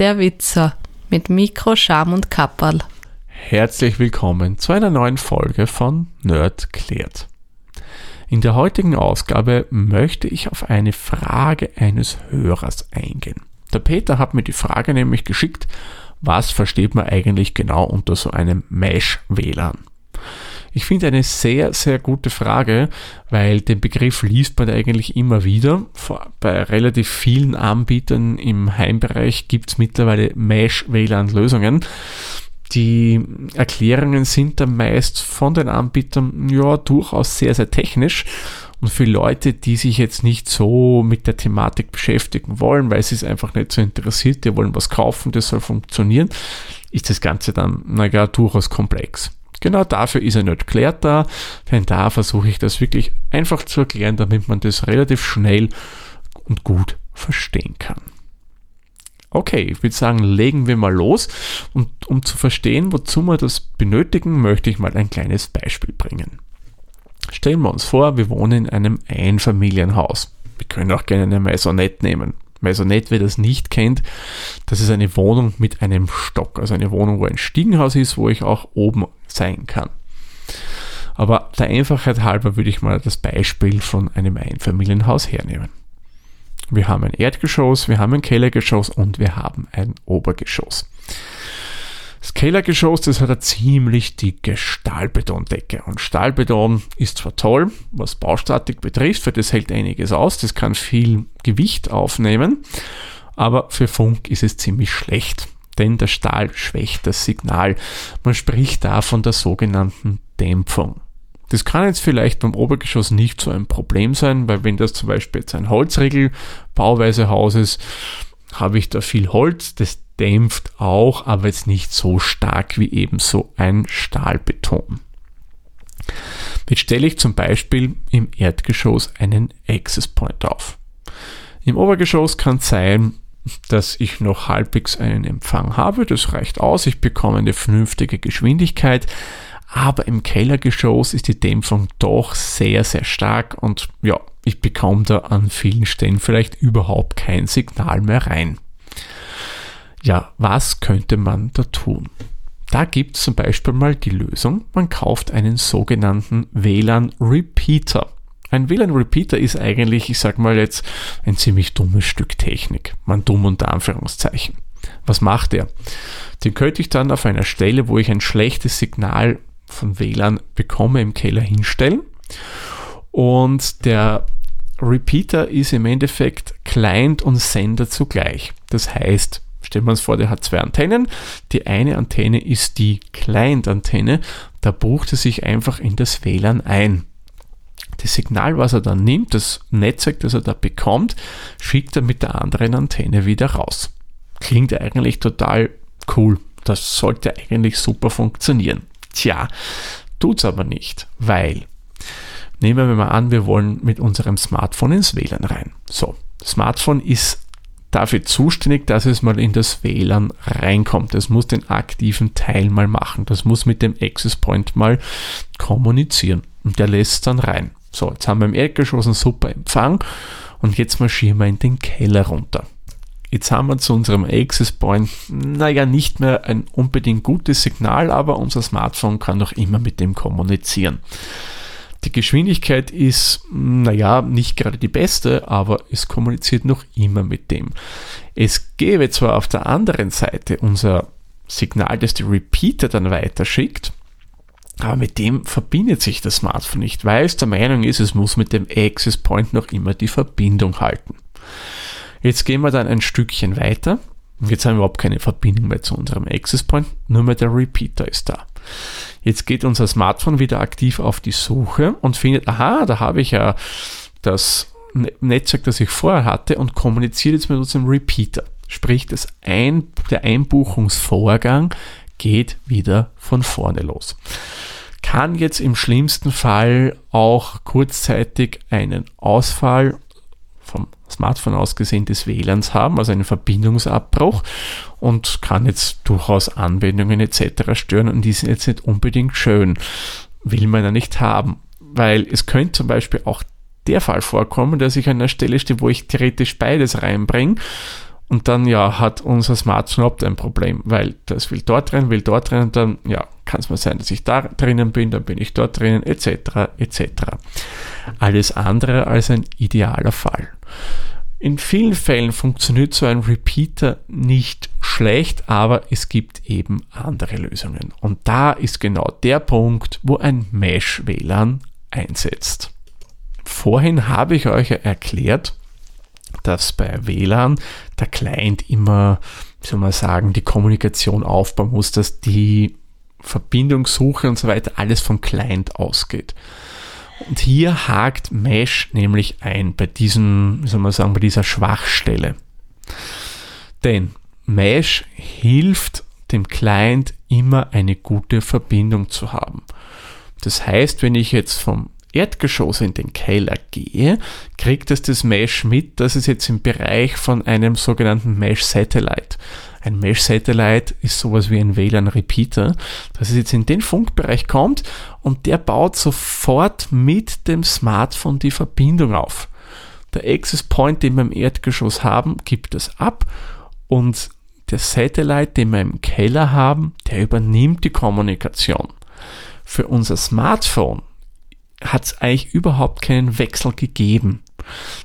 der Witzer mit Mikro, Scham und Kapperl. Herzlich willkommen zu einer neuen Folge von Nerd klärt. In der heutigen Ausgabe möchte ich auf eine Frage eines Hörers eingehen. Der Peter hat mir die Frage nämlich geschickt, was versteht man eigentlich genau unter so einem Mesh-WLAN? Ich finde eine sehr, sehr gute Frage, weil den Begriff liest man eigentlich immer wieder. Bei relativ vielen Anbietern im Heimbereich gibt es mittlerweile Mesh-WLAN-Lösungen. Die Erklärungen sind dann meist von den Anbietern ja durchaus sehr, sehr technisch. Und für Leute, die sich jetzt nicht so mit der Thematik beschäftigen wollen, weil sie es einfach nicht so interessiert, die wollen was kaufen, das soll funktionieren, ist das Ganze dann, naja, durchaus komplex. Genau dafür ist er nicht klärt da, denn da versuche ich das wirklich einfach zu erklären, damit man das relativ schnell und gut verstehen kann. Okay, ich würde sagen, legen wir mal los. Und um zu verstehen, wozu wir das benötigen, möchte ich mal ein kleines Beispiel bringen. Stellen wir uns vor, wir wohnen in einem Einfamilienhaus. Wir können auch gerne eine Maisonette nehmen. Maisonette, wer das nicht kennt, das ist eine Wohnung mit einem Stock, also eine Wohnung, wo ein Stiegenhaus ist, wo ich auch oben sein kann. Aber der Einfachheit halber würde ich mal das Beispiel von einem Einfamilienhaus hernehmen. Wir haben ein Erdgeschoss, wir haben ein Kellergeschoss und wir haben ein Obergeschoss. Das Kellergeschoss, das hat eine ziemlich dicke Stahlbetondecke. Und Stahlbeton ist zwar toll, was Baustatik betrifft, weil das hält einiges aus, das kann viel Gewicht aufnehmen, aber für Funk ist es ziemlich schlecht, denn der Stahl schwächt das Signal. Man spricht da von der sogenannten Dämpfung. Das kann jetzt vielleicht beim Obergeschoss nicht so ein Problem sein, weil wenn das zum Beispiel jetzt ein Holzriegel Bauweise Haus ist, habe ich da viel Holz, das dämpft auch, aber jetzt nicht so stark wie eben so ein Stahlbeton. Jetzt stelle ich zum Beispiel im Erdgeschoss einen Access Point auf. Im Obergeschoss kann es sein, dass ich noch halbwegs einen Empfang habe, das reicht aus, ich bekomme eine vernünftige Geschwindigkeit, aber im Kellergeschoss ist die Dämpfung doch sehr, sehr stark und ja, ich bekomme da an vielen Stellen vielleicht überhaupt kein Signal mehr rein. Ja, was könnte man da tun? Da gibt es zum Beispiel mal die Lösung, man kauft einen sogenannten WLAN Repeater. Ein WLAN Repeater ist eigentlich, ich sag mal jetzt, ein ziemlich dummes Stück Technik. Man dumm unter Anführungszeichen. Was macht er? Den könnte ich dann auf einer Stelle, wo ich ein schlechtes Signal von WLAN bekomme, im Keller hinstellen. Und der Repeater ist im Endeffekt Client und Sender zugleich. Das heißt, Stellen wir uns vor, der hat zwei Antennen. Die eine Antenne ist die Client-Antenne. Da bucht er sich einfach in das WLAN ein. Das Signal, was er dann nimmt, das Netzwerk, das er da bekommt, schickt er mit der anderen Antenne wieder raus. Klingt eigentlich total cool. Das sollte eigentlich super funktionieren. Tja, tut's aber nicht, weil nehmen wir mal an, wir wollen mit unserem Smartphone ins WLAN rein. So, Smartphone ist dafür zuständig, dass es mal in das WLAN reinkommt. Das muss den aktiven Teil mal machen. Das muss mit dem Access Point mal kommunizieren. Und der lässt dann rein. So, jetzt haben wir im Erdgeschoss einen super Empfang und jetzt marschieren wir in den Keller runter. Jetzt haben wir zu unserem Access Point, naja, nicht mehr ein unbedingt gutes Signal, aber unser Smartphone kann noch immer mit dem kommunizieren. Die Geschwindigkeit ist, naja, nicht gerade die beste, aber es kommuniziert noch immer mit dem. Es gäbe zwar auf der anderen Seite unser Signal, das die Repeater dann weiterschickt, aber mit dem verbindet sich das Smartphone nicht, weil es der Meinung ist, es muss mit dem Access Point noch immer die Verbindung halten. Jetzt gehen wir dann ein Stückchen weiter. Jetzt haben wir überhaupt keine Verbindung mehr zu unserem Access Point, nur mehr der Repeater ist da. Jetzt geht unser Smartphone wieder aktiv auf die Suche und findet, aha, da habe ich ja das ne-, Netzwerk, das ich vorher hatte und kommuniziert jetzt mit unserem Repeater. Sprich, das Ein der Einbuchungsvorgang geht wieder von vorne los. Kann jetzt im schlimmsten Fall auch kurzzeitig einen Ausfall vom Smartphone aus gesehen des WLANs haben, also einen Verbindungsabbruch und kann jetzt durchaus Anwendungen etc. stören und die sind jetzt nicht unbedingt schön. Will man ja nicht haben, weil es könnte zum Beispiel auch der Fall vorkommen, dass ich an einer Stelle stehe, wo ich theoretisch beides reinbringe Und dann ja, hat unser Smartphone überhaupt ein Problem, weil das will dort rein, will dort rein dann ja, kann es mal sein, dass ich da drinnen bin, dann bin ich dort drinnen, etc. etc. Alles andere als ein idealer Fall. In vielen Fällen funktioniert so ein Repeater nicht schlecht, aber es gibt eben andere Lösungen. Und da ist genau der Punkt, wo ein Mesh-WLAN einsetzt. Vorhin habe ich euch erklärt, dass bei WLAN der Client immer, soll man sagen, die Kommunikation aufbauen muss, dass die Verbindungssuche und so weiter alles vom Client ausgeht. Und hier hakt Mesh nämlich ein bei diesem, soll man sagen, bei dieser Schwachstelle. Denn Mesh hilft dem Client immer eine gute Verbindung zu haben. Das heißt, wenn ich jetzt vom Erdgeschoss in den Keller gehe, kriegt es das Mesh mit, dass es jetzt im Bereich von einem sogenannten Mesh Satellite. Ein Mesh Satellite ist sowas wie ein WLAN Repeater, dass es jetzt in den Funkbereich kommt und der baut sofort mit dem Smartphone die Verbindung auf. Der Access Point, den wir im Erdgeschoss haben, gibt es ab und der Satellite, den wir im Keller haben, der übernimmt die Kommunikation. Für unser Smartphone hat es eigentlich überhaupt keinen Wechsel gegeben.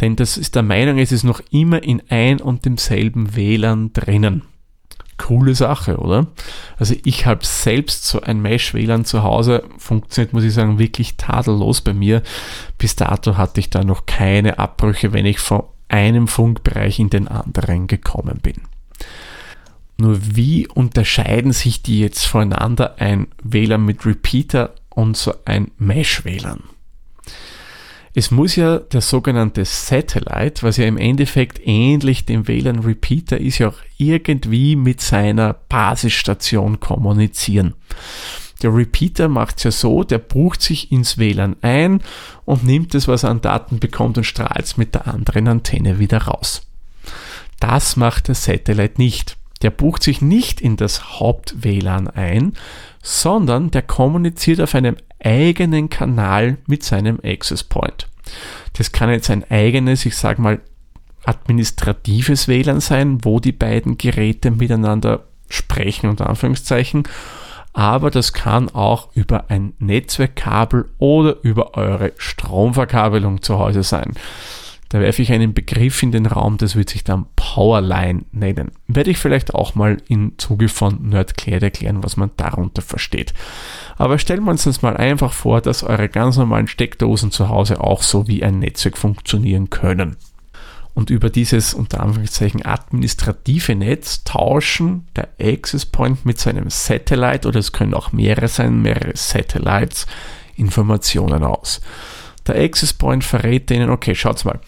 Denn das ist der Meinung, es ist noch immer in ein und demselben WLAN drinnen. Coole Sache, oder? Also ich habe selbst so ein Mesh-WLAN zu Hause, funktioniert, muss ich sagen, wirklich tadellos bei mir. Bis dato hatte ich da noch keine Abbrüche, wenn ich von einem Funkbereich in den anderen gekommen bin. Nur wie unterscheiden sich die jetzt voneinander ein WLAN mit Repeater und so ein Mesh-WLAN. Es muss ja der sogenannte Satellite, was ja im Endeffekt ähnlich dem WLAN Repeater ist, ja auch irgendwie mit seiner Basisstation kommunizieren. Der Repeater macht es ja so, der bucht sich ins WLAN ein und nimmt es, was er an Daten bekommt und strahlt es mit der anderen Antenne wieder raus. Das macht der Satellite nicht. Der bucht sich nicht in das Haupt-WLAN ein, sondern der kommuniziert auf einem eigenen Kanal mit seinem Access Point. Das kann jetzt ein eigenes, ich sage mal, administratives WLAN sein, wo die beiden Geräte miteinander sprechen, unter Anführungszeichen. Aber das kann auch über ein Netzwerkkabel oder über eure Stromverkabelung zu Hause sein. Da werfe ich einen Begriff in den Raum, das wird sich dann Powerline nennen. Werde ich vielleicht auch mal im Zuge von Nerdclared erklären, was man darunter versteht. Aber stellen wir uns das mal einfach vor, dass eure ganz normalen Steckdosen zu Hause auch so wie ein Netzwerk funktionieren können. Und über dieses unter Anführungszeichen administrative Netz tauschen der Access Point mit seinem Satellite oder es können auch mehrere sein, mehrere Satellites Informationen aus. Der Access Point verrät denen, okay, schaut's mal,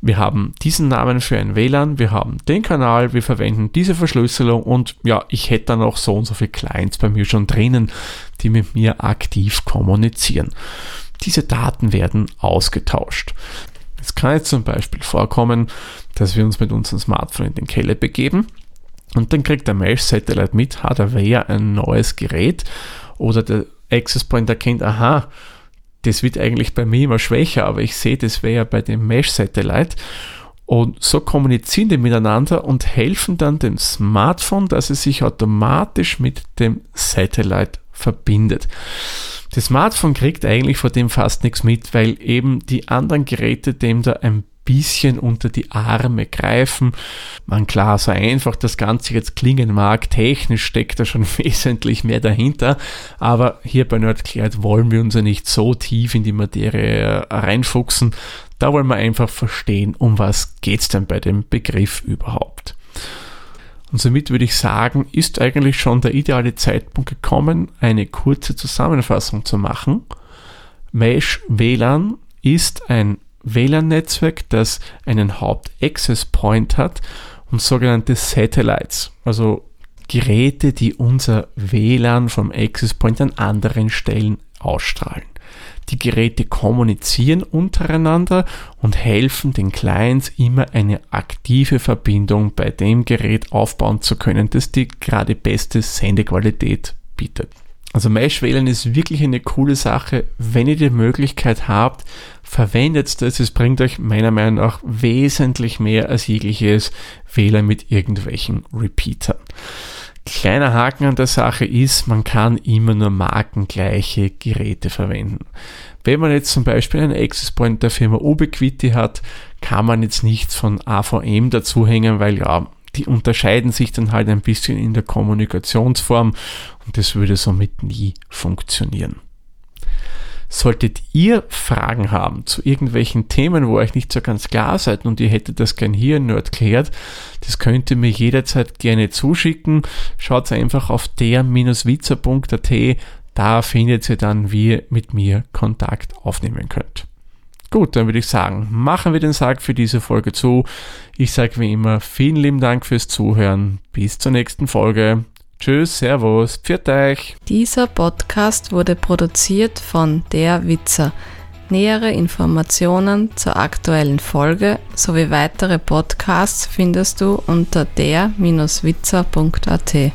wir haben diesen Namen für ein WLAN, wir haben den Kanal, wir verwenden diese Verschlüsselung und ja, ich hätte dann auch so und so viele Clients bei mir schon drinnen, die mit mir aktiv kommunizieren. Diese Daten werden ausgetauscht. Es kann jetzt zum Beispiel vorkommen, dass wir uns mit unserem Smartphone in den Keller begeben und dann kriegt der Mesh Satellite mit, ha, da wäre ein neues Gerät oder der Access Point erkennt, aha, das wird eigentlich bei mir immer schwächer, aber ich sehe, das wäre ja bei dem Mesh-Satellite. Und so kommunizieren die miteinander und helfen dann dem Smartphone, dass es sich automatisch mit dem Satellite verbindet. Das Smartphone kriegt eigentlich vor dem fast nichts mit, weil eben die anderen Geräte dem da ein bisschen unter die Arme greifen. Man klar, so einfach das Ganze jetzt klingen mag, technisch steckt da schon wesentlich mehr dahinter, aber hier bei Nerdclared wollen wir uns ja nicht so tief in die Materie reinfuchsen. Da wollen wir einfach verstehen, um was geht es denn bei dem Begriff überhaupt. Und somit würde ich sagen, ist eigentlich schon der ideale Zeitpunkt gekommen, eine kurze Zusammenfassung zu machen. Mesh WLAN ist ein WLAN-Netzwerk, das einen Haupt-Access-Point hat und sogenannte Satellites, also Geräte, die unser WLAN vom Access Point an anderen Stellen ausstrahlen. Die Geräte kommunizieren untereinander und helfen den Clients immer eine aktive Verbindung bei dem Gerät aufbauen zu können, das die gerade beste Sendequalität bietet. Also Mesh wählen ist wirklich eine coole Sache. Wenn ihr die Möglichkeit habt, verwendet das. Es bringt euch meiner Meinung nach wesentlich mehr als jegliches WLAN mit irgendwelchen Repeatern. Kleiner Haken an der Sache ist, man kann immer nur markengleiche Geräte verwenden. Wenn man jetzt zum Beispiel einen Access Point der Firma Ubiquiti hat, kann man jetzt nichts von AVM dazuhängen, weil ja, die unterscheiden sich dann halt ein bisschen in der Kommunikationsform und das würde somit nie funktionieren. Solltet ihr Fragen haben zu irgendwelchen Themen, wo euch nicht so ganz klar seid und ihr hättet das gern hier in Nerd das könnt ihr mir jederzeit gerne zuschicken. Schaut einfach auf der-witzer.at, da findet ihr dann, wie ihr mit mir Kontakt aufnehmen könnt. Gut, dann würde ich sagen, machen wir den Sarg für diese Folge zu. Ich sage wie immer vielen lieben Dank fürs Zuhören. Bis zur nächsten Folge. Tschüss, Servus, pfiat euch. Dieser Podcast wurde produziert von Der Witzer. Nähere Informationen zur aktuellen Folge sowie weitere Podcasts findest du unter der-witzer.at.